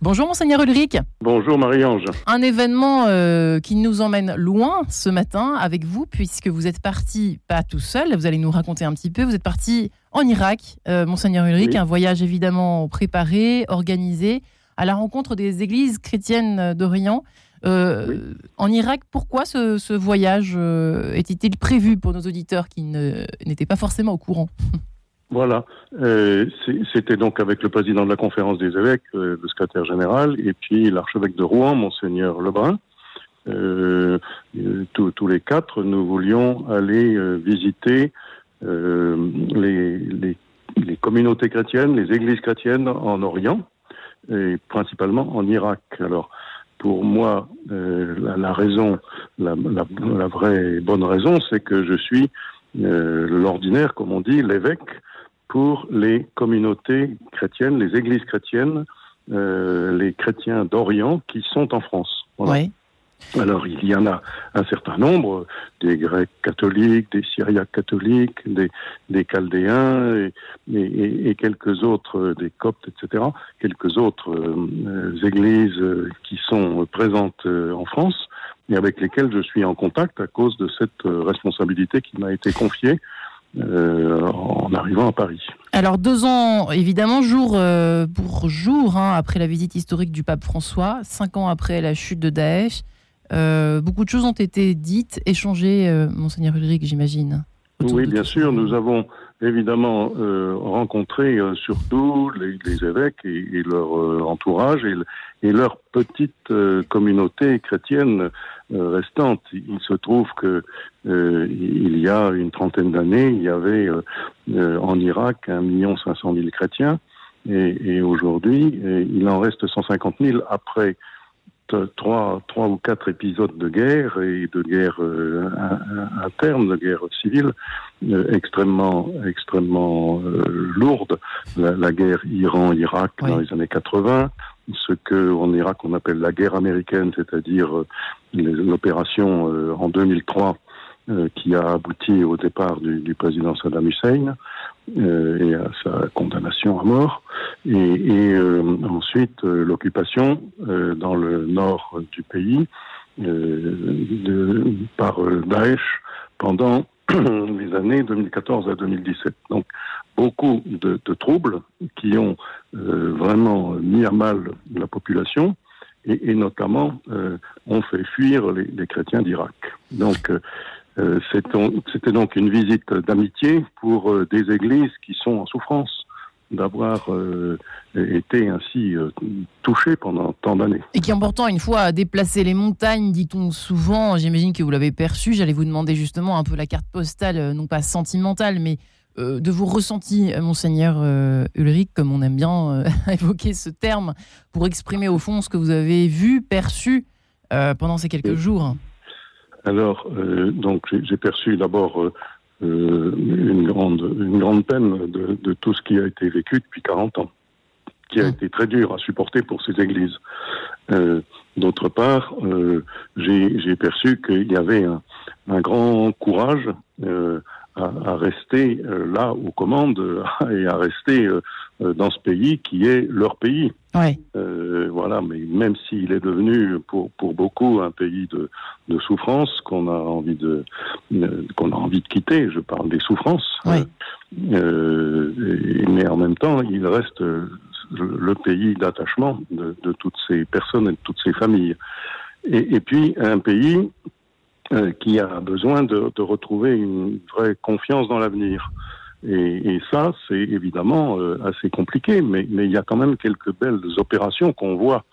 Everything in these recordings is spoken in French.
Bonjour monseigneur Ulrich. Bonjour Marie-Ange. Un événement euh, qui nous emmène loin ce matin avec vous puisque vous êtes parti, pas tout seul, vous allez nous raconter un petit peu, vous êtes parti en Irak, euh, monseigneur Ulrich, un voyage évidemment préparé, organisé, à la rencontre des églises chrétiennes d'Orient. Euh, en Irak, pourquoi ce, voyage était-il prévu pour nos auditeurs qui n'étaient pas forcément au courant? Voilà, euh, c'était donc avec le président de la conférence des évêques, euh, le secrétaire général, et puis l'archevêque de Rouen, monseigneur Lebrun. Euh, tous les quatre, nous voulions aller visiter les, communautés chrétiennes, les églises chrétiennes en Orient, et principalement en Irak. Alors, pour moi, la, la, raison, la, la, la, vraie bonne raison, c'est que je suis l'ordinaire, comme on dit, l'évêque pour les communautés chrétiennes, les églises chrétiennes, euh, les chrétiens d'Orient qui sont en France. Oui. Alors il y en a un certain nombre, des Grecs catholiques, des Syriaques catholiques, des, des Chaldéens et, et, et, quelques autres, des Coptes, etc. Quelques autres euh, églises qui sont présentes euh, en France et avec lesquelles je suis en contact à cause de cette responsabilité qui m'a été confiée euh, en arrivant à Paris. Alors deux ans, évidemment, jour euh, pour jour, hein, après la visite historique du pape François, cinq ans après la chute de Daesh, euh, beaucoup de choses ont été dites, échangées, monseigneur Ulrich, j'imagine. Oui, bien sûr, nous avons évidemment rencontré surtout les, évêques et, leur entourage et, et leur petite communauté chrétienne restante. Il se trouve que euh, il y a une trentaine d'années, il y avait euh, en Irak un million cinq cent mille chrétiens, et, et aujourd'hui, il en reste 150 000 après trois, trois ou quatre épisodes de guerre et de guerre euh, interne, de guerre civile extrêmement, extrêmement lourde. La, la guerre Iran-Irak dans les années 80, ce que en Irak on appelle la guerre américaine, c'est-à-dire euh, l'opération euh, en 2003 euh, qui a abouti au départ du, président Saddam Hussein et à sa condamnation à mort, et, et ensuite l'occupation dans le nord du pays par Daesh pendant les années 2014 à 2017. Donc beaucoup de, troubles qui ont euh, vraiment mis à mal la population et, notamment euh, ont fait fuir les, chrétiens d'Irak. Donc euh, c'était donc une visite d'amitié pour des églises qui sont en souffrance d'avoir été ainsi euh, touchées pendant tant d'années. Et qui ont pourtant, une fois déplacé les montagnes, dit-on souvent, j'imagine que vous l'avez perçu, j'allais vous demander justement un peu la carte postale, non pas sentimentale, mais euh, de vos ressentis, monseigneur euh, Ulrich, comme on aime bien euh, évoquer ce terme, pour exprimer au fond ce que vous avez vu, perçu pendant ces quelques jours Alors, donc j'ai perçu d'abord une, grande, une grande peine de, de, tout ce qui a été vécu depuis 40 ans, qui a mmh. été très dur à supporter pour ces églises. D'autre part, j'ai perçu qu'il y avait un, un grand courage à, rester euh, là aux commandes et à rester euh, euh, dans ce pays qui est leur pays. voilà, mais même s'il est devenu pour, pour beaucoup un pays de, de souffrance qu'on a envie de qu'on a envie de quitter, je parle des souffrances. mais en même temps, il reste le pays d'attachement de, de, toutes ces personnes et de toutes ces familles. Et, et puis un pays euh, qui a besoin de, de, retrouver une vraie confiance dans l'avenir. Et, et, ça, c'est évidemment euh, assez compliqué, mais, mais, il y a quand même quelques belles opérations qu'on voit.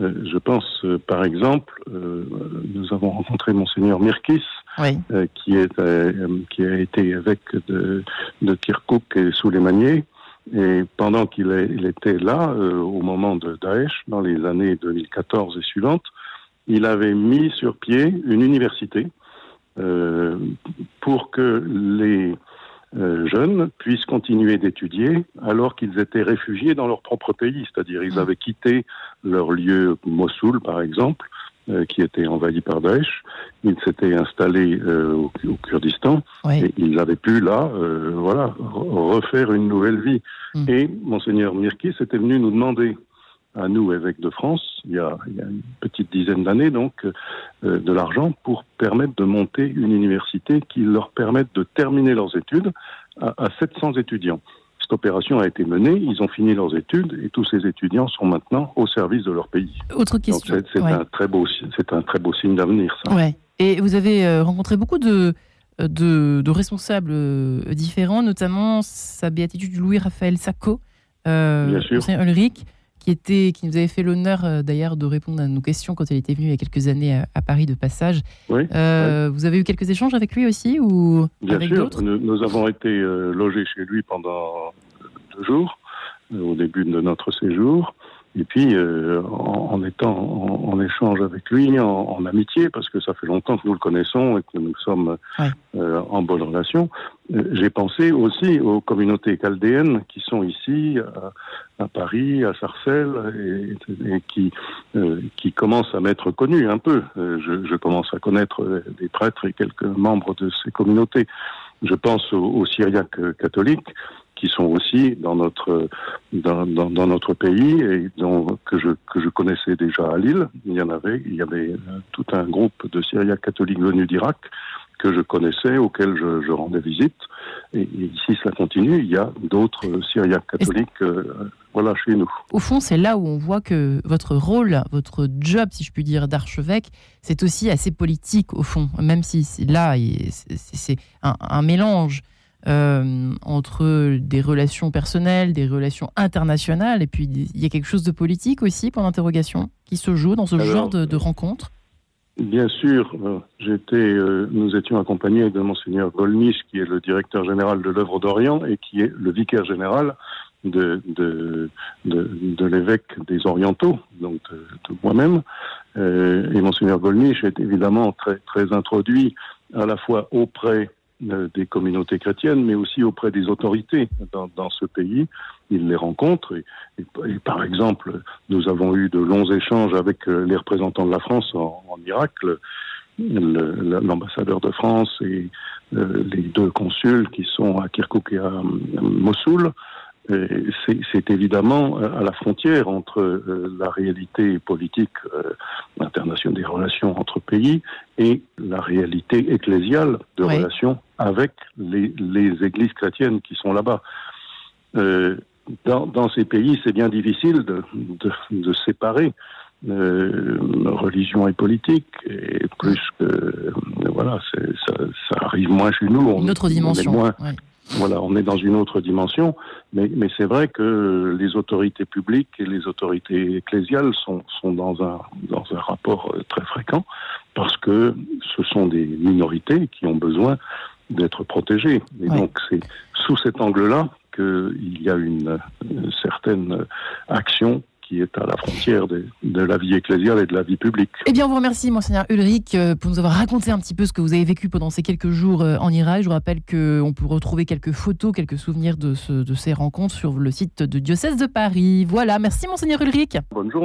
Euh, je pense, euh, par exemple, nous avons rencontré monseigneur Mirkis, oui. qui, est, qui a été évêque de, de Kirkuk et Souleymanier. Et pendant qu'il était là, au moment de Daesh, dans les années 2014 et suivantes, il avait mis sur pied une université euh, pour que les euh, jeunes puissent continuer d'étudier alors qu'ils étaient réfugiés dans leur propre pays, c'est-à-dire ils mmh. avaient quitté leur lieu Mossoul par exemple, euh, qui était envahi par Daesh, ils s'étaient installés euh, au, au, Kurdistan oui. et ils avaient pu là, euh, voilà, refaire une nouvelle vie. Mmh. Et monseigneur Mirki s'était venu nous demander à nous, évêques de France, il y a, une petite dizaine d'années, donc, euh, de l'argent pour permettre de monter une université qui leur permette de terminer leurs études à, 700 étudiants. Cette opération a été menée, ils ont fini leurs études et tous ces étudiants sont maintenant au service de leur pays. Autre question. C'est un très beau, c'est un très beau signe d'avenir, ça. Ouais. Et vous avez euh, rencontré beaucoup de, de, responsables euh, différents, notamment sa béatitude Louis-Raphaël Sacco, euh, Bien sûr. Ulrich, qui, était, qui nous avait fait l'honneur euh, d'ailleurs de répondre à nos questions quand il était venu il y a quelques années à, Paris de passage. Oui, Vous avez eu quelques échanges avec lui aussi ou Bien avec sûr, nous, nous, avons été logés chez lui pendant deux jours au début de notre séjour. Et puis, euh, en, étant en, échange avec lui, en, amitié, parce que ça fait longtemps que nous le connaissons et que nous sommes euh, en bonne relation, euh, j'ai pensé aussi aux communautés chaldéennes qui sont ici, à, Paris, à Sarcelles, et, qui, qui commencent à m'être connues un peu. Je, je, commence à connaître des prêtres et quelques membres de ces communautés. Je pense aux, aux catholiques qui sont aussi dans notre dans, dans, dans, notre pays et dont, que je que je connaissais déjà à Lille. Il y en avait, il y avait euh, tout un groupe de Syriaques catholiques venus d'Irak que je connaissais, auxquels je, je rendais visite. Et, ici, cela continue. Il y a d'autres Syriaques catholiques, euh, voilà, chez nous. Au fond, c'est là où on voit que votre rôle, votre job, si je puis dire, d'archevêque, c'est aussi assez politique, au fond. Même si là, c'est un, un mélange euh, entre des relations personnelles, des relations internationales, et puis il y a quelque chose de politique aussi, pour l'interrogation, qui se joue dans ce genre de, de rencontre? Bien sûr, euh, j'étais, euh, nous étions accompagnés de monseigneur Golnisch, qui est le directeur général de l'œuvre d'Orient et qui est le vicaire général de, de, de, de l'évêque des Orientaux, donc de, moi-même. Euh, et monseigneur Golnisch est évidemment très, très introduit à la fois auprès des communautés chrétiennes, mais aussi auprès des autorités dans, dans ce pays. Il les rencontre. Et, et, par exemple, nous avons eu de longs échanges avec euh, les représentants de la France en, en Irak, l'ambassadeur de France et euh, les deux consuls qui sont à Kirkuk et à Mossoul c'est évidemment à la frontière entre euh, la réalité politique euh, internationale des relations entre pays et la réalité ecclésiale de relations avec les, églises chrétiennes qui sont là-bas. Euh, dans, ces pays, c'est bien difficile de, séparer religion et politique, et plus que voilà, ça, arrive moins chez nous. Une autre dimension. moins, voilà, on est dans une autre dimension, mais, mais c'est vrai que les autorités publiques et les autorités ecclésiales sont, sont dans, un, dans un rapport euh, très fréquent parce que ce sont des minorités qui ont besoin d'être protégées. Et donc c'est sous cet angle-là qu'il y a une, une certaine action qui est à la frontière de, la vie ecclésiale et de la vie publique. Eh bien, on vous remercie, Monseigneur Ulrich, euh, pour nous avoir raconté un petit peu ce que vous avez vécu pendant ces quelques jours euh, en Irak. Je vous rappelle qu'on peut retrouver quelques photos, quelques souvenirs de, de ces rencontres sur le site de Diocèse de Paris. Voilà, merci, Monseigneur Ulrich. Bonne journée.